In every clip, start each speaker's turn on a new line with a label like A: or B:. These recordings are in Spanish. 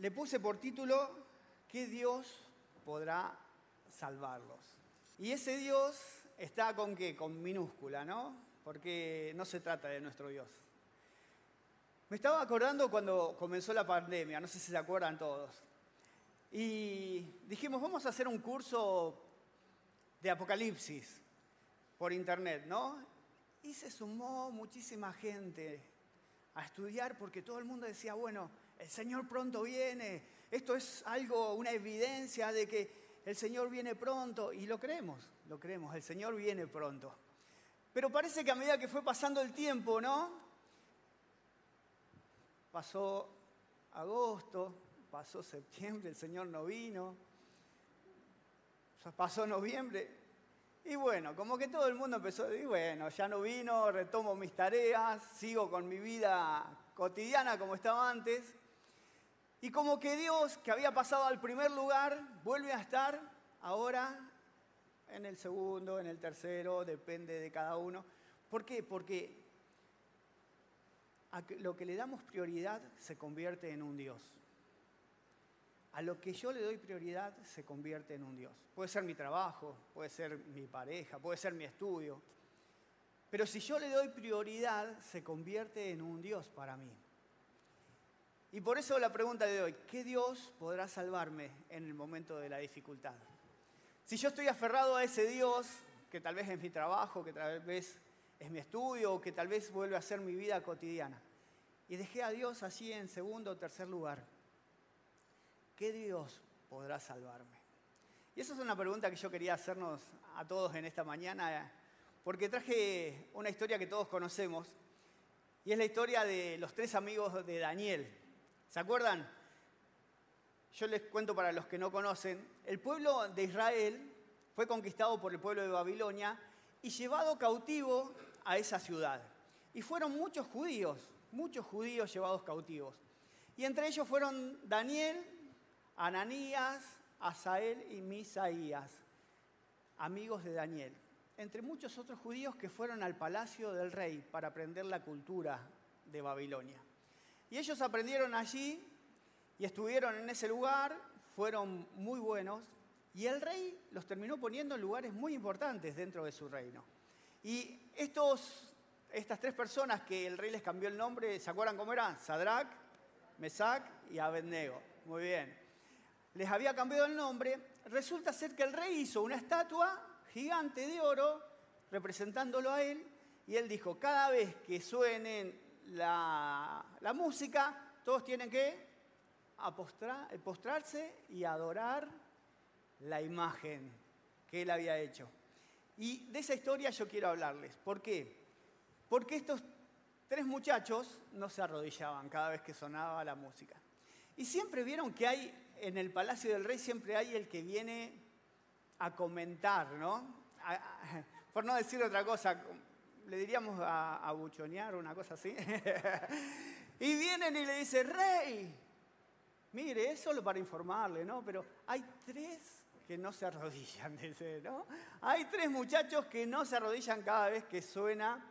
A: le puse por título ¿Qué Dios podrá salvarlos? Y ese Dios está con qué? Con minúscula, ¿no? Porque no se trata de nuestro Dios. Me estaba acordando cuando comenzó la pandemia, no sé si se acuerdan todos. Y dijimos, vamos a hacer un curso de Apocalipsis por internet, ¿no? Y se sumó muchísima gente a estudiar porque todo el mundo decía, bueno, el Señor pronto viene, esto es algo, una evidencia de que el Señor viene pronto, y lo creemos, lo creemos, el Señor viene pronto. Pero parece que a medida que fue pasando el tiempo, ¿no? Pasó agosto, pasó septiembre, el Señor no vino, pasó noviembre, y bueno, como que todo el mundo empezó a decir, bueno, ya no vino, retomo mis tareas, sigo con mi vida cotidiana como estaba antes. Y como que Dios, que había pasado al primer lugar, vuelve a estar ahora en el segundo, en el tercero, depende de cada uno. ¿Por qué? Porque a lo que le damos prioridad se convierte en un Dios. A lo que yo le doy prioridad se convierte en un Dios. Puede ser mi trabajo, puede ser mi pareja, puede ser mi estudio. Pero si yo le doy prioridad, se convierte en un Dios para mí. Y por eso la pregunta de hoy, ¿qué Dios podrá salvarme en el momento de la dificultad? Si yo estoy aferrado a ese Dios, que tal vez es mi trabajo, que tal vez es mi estudio, que tal vez vuelve a ser mi vida cotidiana, y dejé a Dios así en segundo o tercer lugar, ¿qué Dios podrá salvarme? Y esa es una pregunta que yo quería hacernos a todos en esta mañana, porque traje una historia que todos conocemos, y es la historia de los tres amigos de Daniel. ¿Se acuerdan? Yo les cuento para los que no conocen, el pueblo de Israel fue conquistado por el pueblo de Babilonia y llevado cautivo a esa ciudad. Y fueron muchos judíos, muchos judíos llevados cautivos. Y entre ellos fueron Daniel, Ananías, Asael y Misaías, amigos de Daniel, entre muchos otros judíos que fueron al palacio del rey para aprender la cultura de Babilonia. Y ellos aprendieron allí y estuvieron en ese lugar, fueron muy buenos, y el rey los terminó poniendo en lugares muy importantes dentro de su reino. Y estos, estas tres personas que el rey les cambió el nombre, ¿se acuerdan cómo eran? Sadrach, Mesac y Abednego. Muy bien. Les había cambiado el nombre. Resulta ser que el rey hizo una estatua gigante de oro representándolo a él y él dijo, cada vez que suenen la, música, todos tienen que postrarse y adorar la imagen que él había hecho. Y de esa historia yo quiero hablarles. ¿Por qué? Porque estos tres muchachos no se arrodillaban cada vez que sonaba la música. Y siempre vieron que hay, en el Palacio del Rey siempre hay el que viene a comentar, ¿no? por no decir otra cosa, le diríamos a, buchonear o una cosa así. y vienen y le dicen, rey, mire, es solo para informarle, ¿no? Pero hay tres que no se arrodillan, dice, ¿no? Hay tres muchachos que no se arrodillan cada vez que suena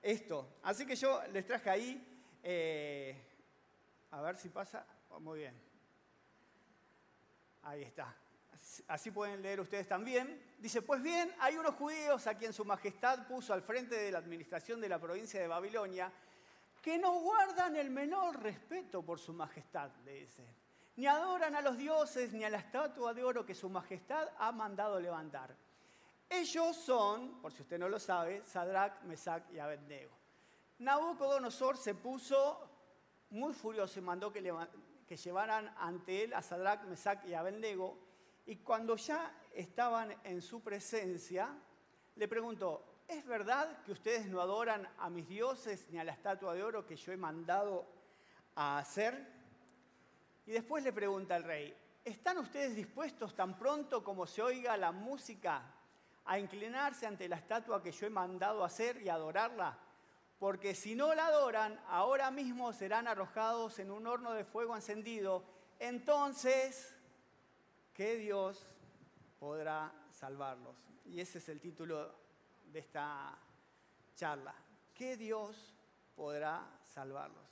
A: esto. Así que yo les traje ahí, eh, a ver si pasa, oh, muy bien. Ahí está así pueden leer ustedes también, dice, pues bien, hay unos judíos a quien su majestad puso al frente de la administración de la provincia de Babilonia, que no guardan el menor respeto por su majestad, le dice. Ni adoran a los dioses ni a la estatua de oro que su majestad ha mandado levantar. Ellos son, por si usted no lo sabe, Sadrach, Mesach y Abednego. Nabucodonosor se puso muy furioso y mandó que, que llevaran ante él a Sadrach, Mesach y Abednego y cuando ya estaban en su presencia, le preguntó, ¿es verdad que ustedes no adoran a mis dioses ni a la estatua de oro que yo he mandado a hacer? Y después le pregunta al rey, ¿están ustedes dispuestos tan pronto como se oiga la música a inclinarse ante la estatua que yo he mandado hacer y adorarla? Porque si no la adoran, ahora mismo serán arrojados en un horno de fuego encendido. Entonces ¿Qué Dios podrá salvarlos? Y ese es el título de esta charla. ¿Qué Dios podrá salvarlos?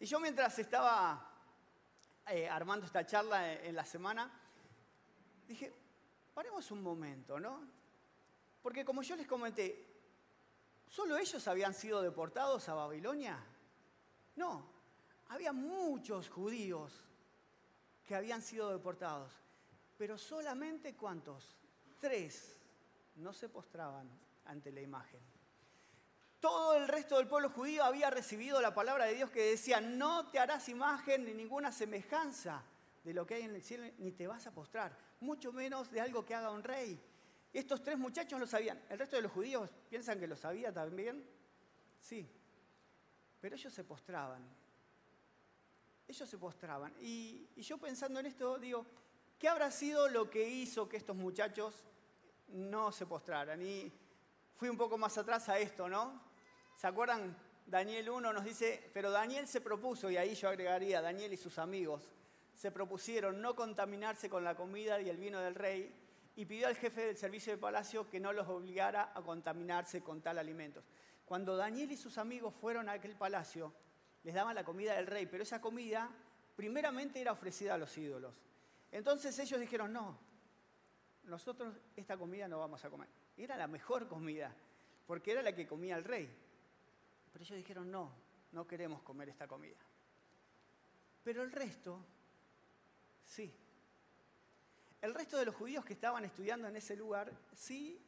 A: Y yo mientras estaba eh, armando esta charla en, la semana, dije, paremos un momento, ¿no? Porque como yo les comenté, ¿solo ellos habían sido deportados a Babilonia? No, había muchos judíos que habían sido deportados, pero solamente cuántos? Tres no se postraban ante la imagen. Todo el resto del pueblo judío había recibido la palabra de Dios que decía, no te harás imagen ni ninguna semejanza de lo que hay en el cielo, ni te vas a postrar, mucho menos de algo que haga un rey. Estos tres muchachos lo sabían. ¿El resto de los judíos piensan que lo sabía también? Sí. Pero ellos se postraban. Ellos se postraban. Y, y yo pensando en esto, digo, ¿qué habrá sido lo que hizo que estos muchachos no se postraran? Y fui un poco más atrás a esto, ¿no? ¿Se acuerdan? Daniel 1 nos dice, pero Daniel se propuso, y ahí yo agregaría, Daniel y sus amigos, se propusieron no contaminarse con la comida y el vino del rey, y pidió al jefe del servicio de palacio que no los obligara a contaminarse con tal alimentos. Cuando Daniel y sus amigos fueron a aquel palacio, les daban la comida del rey, pero esa comida primeramente era ofrecida a los ídolos. Entonces ellos dijeron, no, nosotros esta comida no vamos a comer. Era la mejor comida, porque era la que comía el rey. Pero ellos dijeron, no, no queremos comer esta comida. Pero el resto, sí. El resto de los judíos que estaban estudiando en ese lugar, sí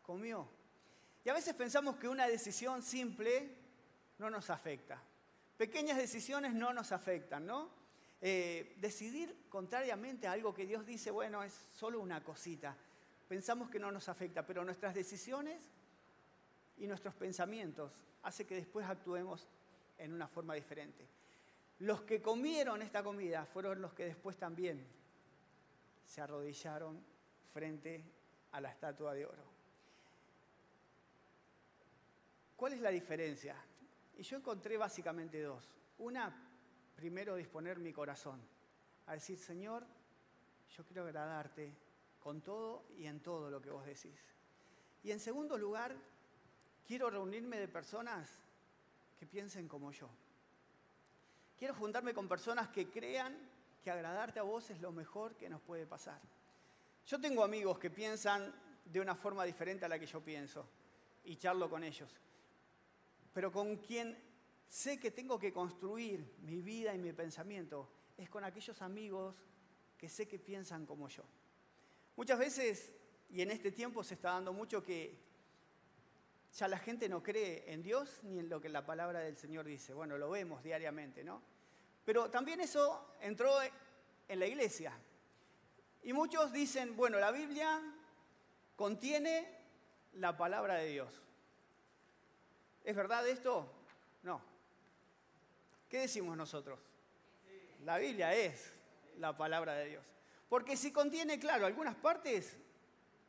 A: comió. Y a veces pensamos que una decisión simple no nos afecta. Pequeñas decisiones no nos afectan, ¿no? Eh, decidir contrariamente a algo que Dios dice, bueno, es solo una cosita. Pensamos que no nos afecta, pero nuestras decisiones y nuestros pensamientos hace que después actuemos en una forma diferente. Los que comieron esta comida fueron los que después también se arrodillaron frente a la estatua de oro. ¿Cuál es la diferencia? Y yo encontré básicamente dos. Una, primero disponer mi corazón a decir, Señor, yo quiero agradarte con todo y en todo lo que vos decís. Y en segundo lugar, quiero reunirme de personas que piensen como yo. Quiero juntarme con personas que crean que agradarte a vos es lo mejor que nos puede pasar. Yo tengo amigos que piensan de una forma diferente a la que yo pienso y charlo con ellos, pero con quien sé que tengo que construir mi vida y mi pensamiento es con aquellos amigos que sé que piensan como yo. Muchas veces, y en este tiempo se está dando mucho que ya la gente no cree en Dios ni en lo que la palabra del Señor dice. Bueno, lo vemos diariamente, ¿no? Pero también eso entró en la iglesia. Y muchos dicen, bueno, la Biblia contiene la palabra de Dios. ¿Es verdad esto? No. ¿Qué decimos nosotros? La Biblia es la palabra de Dios. Porque si contiene, claro, algunas partes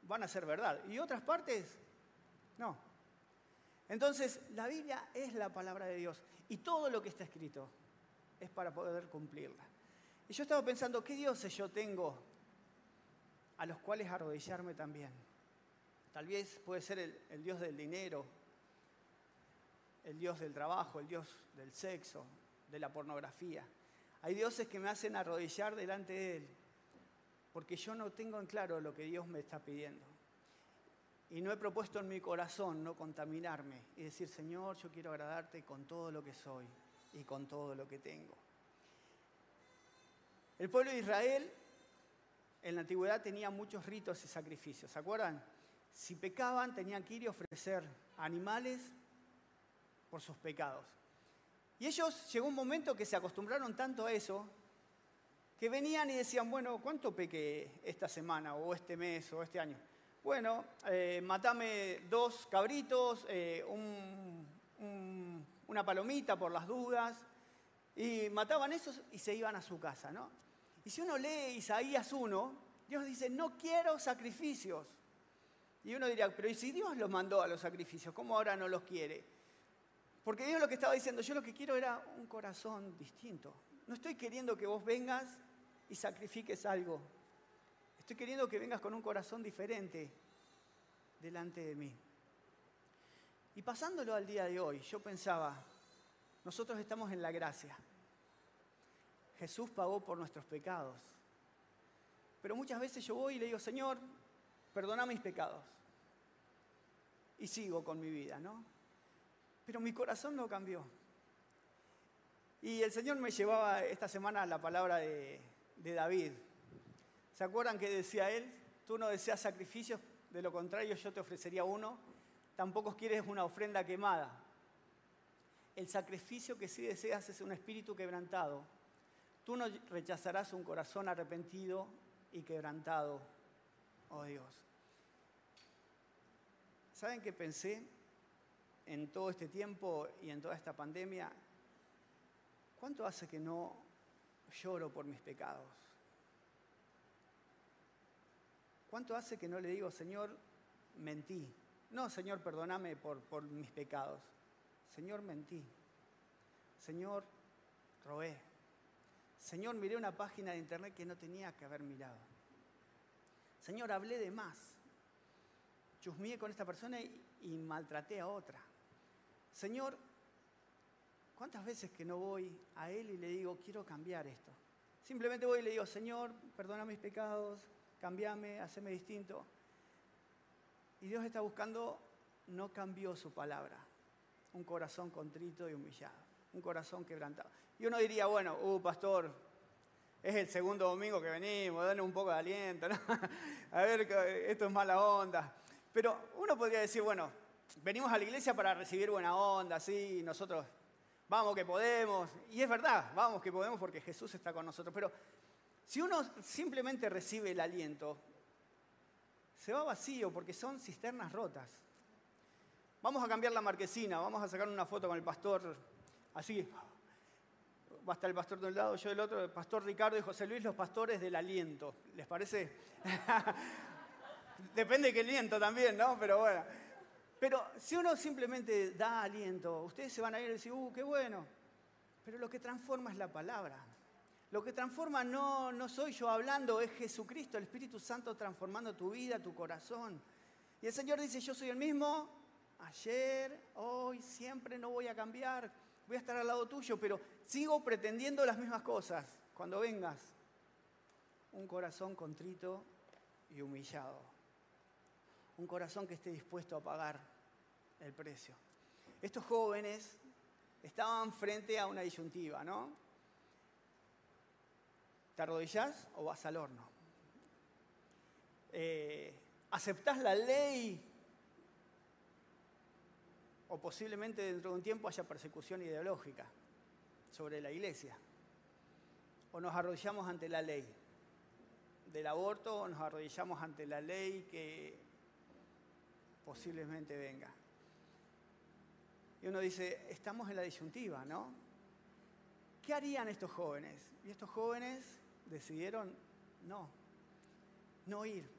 A: van a ser verdad y otras partes no. Entonces, la Biblia es la palabra de Dios y todo lo que está escrito es para poder cumplirla. Y yo estaba pensando, ¿qué dioses yo tengo a los cuales arrodillarme también? Tal vez puede ser el, Dios del dinero, el Dios del trabajo, el Dios del sexo, de la pornografía. Hay dioses que me hacen arrodillar delante de Él, porque yo no tengo en claro lo que Dios me está pidiendo. Y no he propuesto en mi corazón no contaminarme y decir, Señor, yo quiero agradarte con todo lo que soy y con todo lo que tengo. El pueblo de Israel en la antigüedad tenía muchos ritos y sacrificios, ¿se acuerdan? Si pecaban tenían que ir a ofrecer animales por sus pecados. Y ellos llegó un momento que se acostumbraron tanto a eso, que venían y decían, bueno, ¿cuánto pequé esta semana o este mes o este año? Bueno, eh, matame dos cabritos, eh, una palomita por las dudas, y mataban esos y se iban a su casa, ¿no? Y si uno lee Isaías 1, Dios dice, no quiero sacrificios. Y uno diría, pero ¿y si Dios los mandó a los sacrificios? ¿Cómo ahora no los quiere? Porque Dios lo que estaba diciendo, yo lo que quiero era un corazón distinto. No estoy queriendo que vos vengas y sacrifiques algo. Estoy queriendo que vengas con un corazón diferente delante de mí. Y pasándolo al día de hoy, yo pensaba, nosotros estamos en la gracia. Jesús pagó por nuestros pecados. Pero muchas veces yo voy y le digo, Señor, perdona mis pecados. Y sigo con mi vida, ¿no? Pero mi corazón no cambió. Y el Señor me llevaba esta semana la palabra de, David. ¿Se acuerdan que decía él? Tú no deseas sacrificios, de lo contrario yo te ofrecería uno. Tampoco quieres una ofrenda quemada. El sacrificio que sí deseas es un espíritu quebrantado. Tú no rechazarás un corazón arrepentido y quebrantado, oh Dios. ¿Saben qué pensé en todo este tiempo y en toda esta pandemia? ¿Cuánto hace que no lloro por mis pecados? ¿Cuánto hace que no le digo, Señor, mentí? No, Señor, perdóname por, mis pecados. Señor, mentí. Señor, robé. Señor, miré una página de internet que no tenía que haber mirado. Señor, hablé de más. Chusmié con esta persona y maltraté a otra. Señor, ¿cuántas veces que no voy a Él y le digo, quiero cambiar esto? Simplemente voy y le digo, Señor, perdona mis pecados, cambiame, haceme distinto. Y Dios está buscando, no cambió su palabra, un corazón contrito y humillado, un corazón quebrantado. Y uno diría, bueno, uh, pastor, es el segundo domingo que venimos, danos un poco de aliento, ¿no? a ver, esto es mala onda. Pero uno podría decir, bueno, venimos a la iglesia para recibir buena onda, sí, nosotros vamos que podemos. Y es verdad, vamos que podemos porque Jesús está con nosotros. Pero si uno simplemente recibe el aliento, se va vacío porque son cisternas rotas. Vamos a cambiar la marquesina, vamos a sacar una foto con el pastor, así, va a estar el pastor de un lado, yo del otro, el pastor Ricardo y José Luis, los pastores del aliento. ¿Les parece? Depende de qué aliento también, ¿no? Pero bueno. Pero si uno simplemente da aliento, ustedes se van a ir y decir, uh, qué bueno. Pero lo que transforma es la palabra. Lo que transforma no, no soy yo hablando, es Jesucristo, el Espíritu Santo transformando tu vida, tu corazón. Y el Señor dice, yo soy el mismo ayer, hoy, siempre no voy a cambiar, voy a estar al lado tuyo, pero sigo pretendiendo las mismas cosas. Cuando vengas, un corazón contrito y humillado. Un corazón que esté dispuesto a pagar el precio. Estos jóvenes estaban frente a una disyuntiva, ¿no? ¿Te arrodillás o vas al horno? Eh, ¿Aceptás la ley? O posiblemente dentro de un tiempo haya persecución ideológica sobre la iglesia. O nos arrodillamos ante la ley del aborto o nos arrodillamos ante la ley que posiblemente venga. Y uno dice, estamos en la disyuntiva, ¿no? ¿Qué harían estos jóvenes? Y estos jóvenes decidieron no, no ir.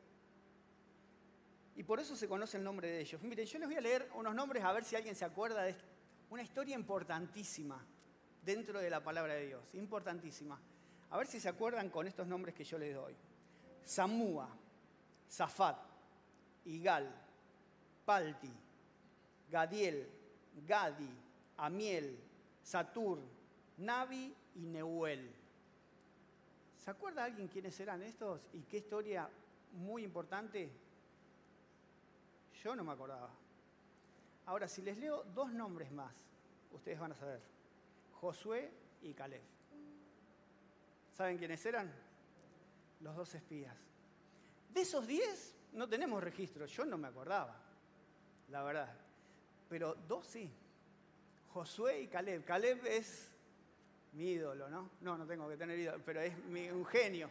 A: Y por eso se conoce el nombre de ellos. Miren, yo les voy a leer unos nombres a ver si alguien se acuerda de una historia importantísima dentro de la palabra de Dios, importantísima. A ver si se acuerdan con estos nombres que yo les doy. Samúa, Zafat, Igal, Palti, Gadiel, Gadi, Amiel, Satur, Navi y Neuel. ¿Se acuerda alguien quiénes eran estos y qué historia muy importante? Yo no me acordaba. Ahora, si les leo dos nombres más, ustedes van a saber. Josué y Caleb. ¿Saben quiénes eran? Los dos espías. De esos diez no tenemos registro, yo no me acordaba, la verdad. Pero dos sí. Josué y Caleb. Caleb es mi ídolo, ¿no? No, no tengo que tener ídolo, pero es un genio.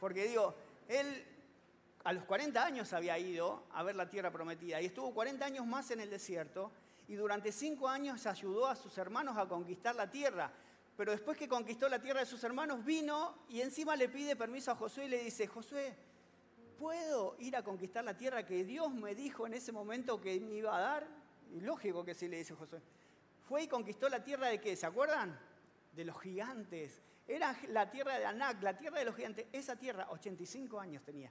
A: Porque digo, él a los 40 años había ido a ver la tierra prometida y estuvo 40 años más en el desierto y durante 5 años ayudó a sus hermanos a conquistar la tierra. Pero después que conquistó la tierra de sus hermanos, vino y encima le pide permiso a Josué y le dice, Josué, ¿puedo ir a conquistar la tierra que Dios me dijo en ese momento que me iba a dar? Y lógico que sí, le dice Josué. Fue y conquistó la tierra de qué, ¿se acuerdan? de los gigantes. Era la tierra de Anak, la tierra de los gigantes. Esa tierra, 85 años tenía.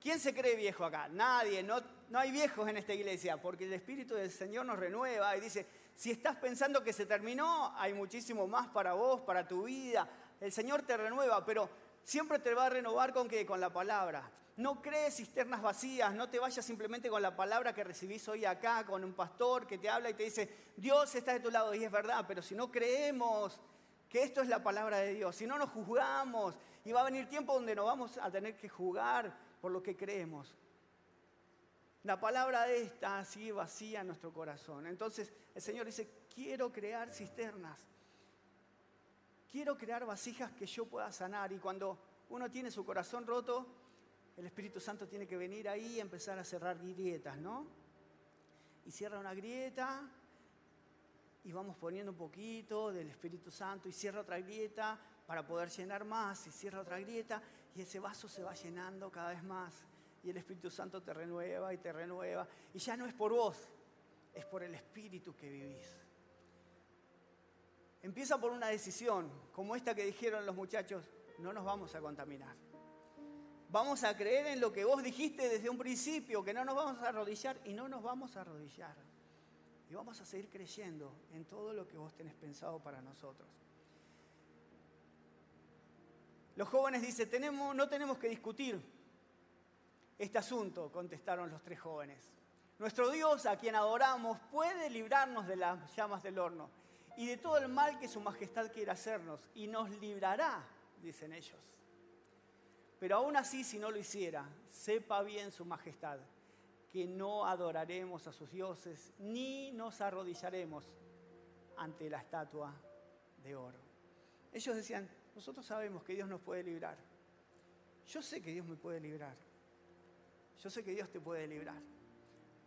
A: ¿Quién se cree viejo acá? Nadie, no, no hay viejos en esta iglesia, porque el Espíritu del Señor nos renueva y dice, si estás pensando que se terminó, hay muchísimo más para vos, para tu vida. El Señor te renueva, pero siempre te va a renovar con qué? Con la palabra. No crees cisternas vacías, no te vayas simplemente con la palabra que recibís hoy acá, con un pastor que te habla y te dice, Dios está de tu lado, y es verdad, pero si no creemos que esto es la palabra de Dios, si no nos juzgamos, y va a venir tiempo donde nos vamos a tener que jugar por lo que creemos. La palabra está así vacía en nuestro corazón. Entonces el Señor dice, quiero crear cisternas, quiero crear vasijas que yo pueda sanar. Y cuando uno tiene su corazón roto, el Espíritu Santo tiene que venir ahí y empezar a cerrar grietas, ¿no? Y cierra una grieta y vamos poniendo un poquito del Espíritu Santo y cierra otra grieta para poder llenar más y cierra otra grieta y ese vaso se va llenando cada vez más y el Espíritu Santo te renueva y te renueva y ya no es por vos, es por el Espíritu que vivís. Empieza por una decisión, como esta que dijeron los muchachos, no nos vamos a contaminar. Vamos a creer en lo que vos dijiste desde un principio, que no nos vamos a arrodillar y no nos vamos a arrodillar. Y vamos a seguir creyendo en todo lo que vos tenés pensado para nosotros. Los jóvenes dicen, tenemos, no tenemos que discutir este asunto, contestaron los tres jóvenes. Nuestro Dios, a quien adoramos, puede librarnos de las llamas del horno y de todo el mal que su majestad quiere hacernos, y nos librará, dicen ellos. Pero aún así, si no lo hiciera, sepa bien su majestad que no adoraremos a sus dioses ni nos arrodillaremos ante la estatua de oro. Ellos decían, nosotros sabemos que Dios nos puede librar. Yo sé que Dios me puede librar. Yo sé que Dios te puede librar.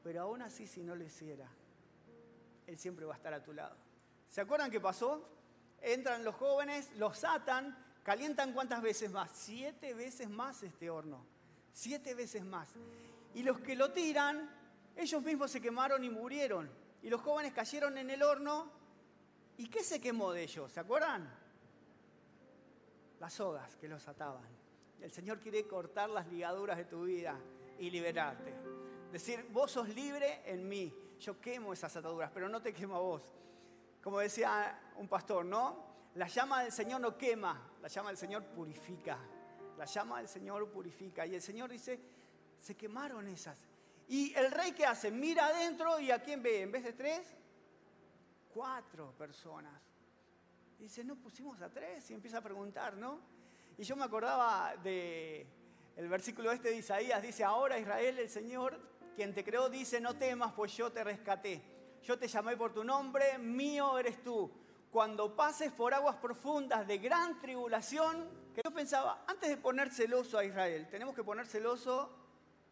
A: Pero aún así, si no lo hiciera, Él siempre va a estar a tu lado. ¿Se acuerdan qué pasó? Entran los jóvenes, los atan, calientan cuántas veces más? Siete veces más este horno. Siete veces más. Y los que lo tiran, ellos mismos se quemaron y murieron. Y los jóvenes cayeron en el horno. ¿Y qué se quemó de ellos? ¿Se acuerdan? Las sogas que los ataban. El Señor quiere cortar las ligaduras de tu vida y liberarte. Decir, vos sos libre en mí. Yo quemo esas ataduras, pero no te quemo a vos. Como decía un pastor, ¿no? La llama del Señor no quema, la llama del Señor purifica. La llama del Señor purifica. Y el Señor dice, se quemaron esas. Y el rey que hace, mira adentro y a quién ve, en vez de tres, cuatro personas. Dice, no pusimos a tres y empieza a preguntar, ¿no? Y yo me acordaba de el versículo este de Isaías, dice, ahora Israel, el Señor, quien te creó, dice, no temas, pues yo te rescaté. Yo te llamé por tu nombre, mío eres tú. Cuando pases por aguas profundas de gran tribulación, que yo pensaba, antes de poner celoso a Israel, tenemos que poner celoso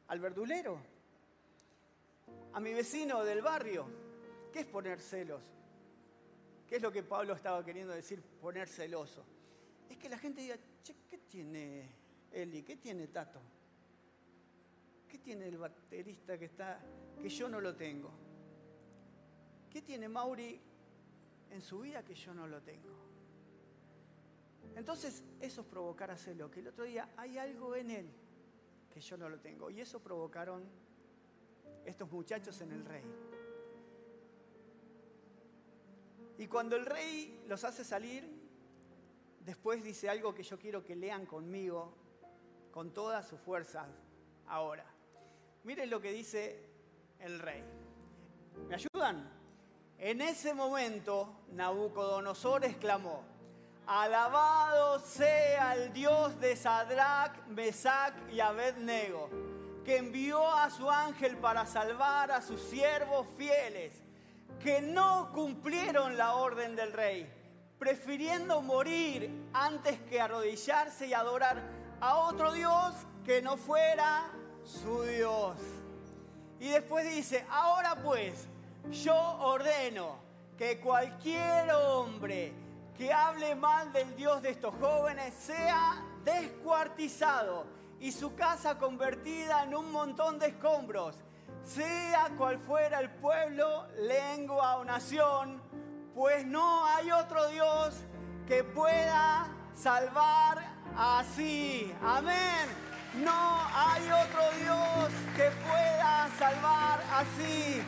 A: al verdulero, a mi vecino del barrio. ¿Qué es poner celos? ¿Qué es lo que Pablo estaba queriendo decir, poner celoso? Es que la gente diga, che, ¿qué tiene Eli? ¿Qué tiene Tato? ¿Qué tiene el baterista que está, que yo no lo tengo? ¿Qué tiene Mauri en su vida que yo no lo tengo? Entonces, eso es provocar a celo, que el otro día hay algo en él que yo no lo tengo. Y eso provocaron estos muchachos en el rey. Y cuando el rey los hace salir, después dice algo que yo quiero que lean conmigo, con todas sus fuerzas, ahora. Miren lo que dice el rey. ¿Me ayudan? En ese momento, Nabucodonosor exclamó, Alabado sea el Dios de Sadrach, Mesach y Abednego, que envió a su ángel para salvar a sus siervos fieles, que no cumplieron la orden del rey, prefiriendo morir antes que arrodillarse y adorar a otro Dios que no fuera su Dios. Y después dice, ahora pues, yo ordeno que cualquier hombre que hable mal del Dios de estos jóvenes sea descuartizado y su casa convertida en un montón de escombros, sea cual fuera el pueblo, lengua o nación, pues no hay otro Dios que pueda salvar así. Amén. No hay otro Dios que pueda salvar así.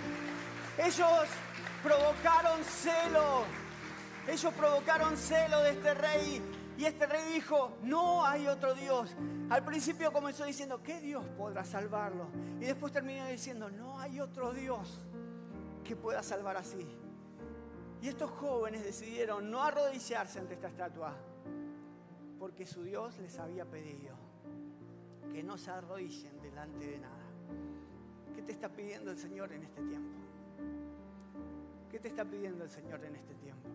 A: Ellos provocaron celo ellos provocaron celo de este rey Y este rey dijo, no hay otro Dios. Al principio comenzó diciendo, ¿qué Dios podrá salvarlo? Y después terminó diciendo, no hay otro Dios que pueda salvar así. Y estos jóvenes decidieron no arrodillarse ante esta estatua, porque su Dios les había pedido que no se arrodillen delante de nada. ¿Qué te está pidiendo el Señor en este tiempo? ¿Qué te está pidiendo el Señor en este tiempo?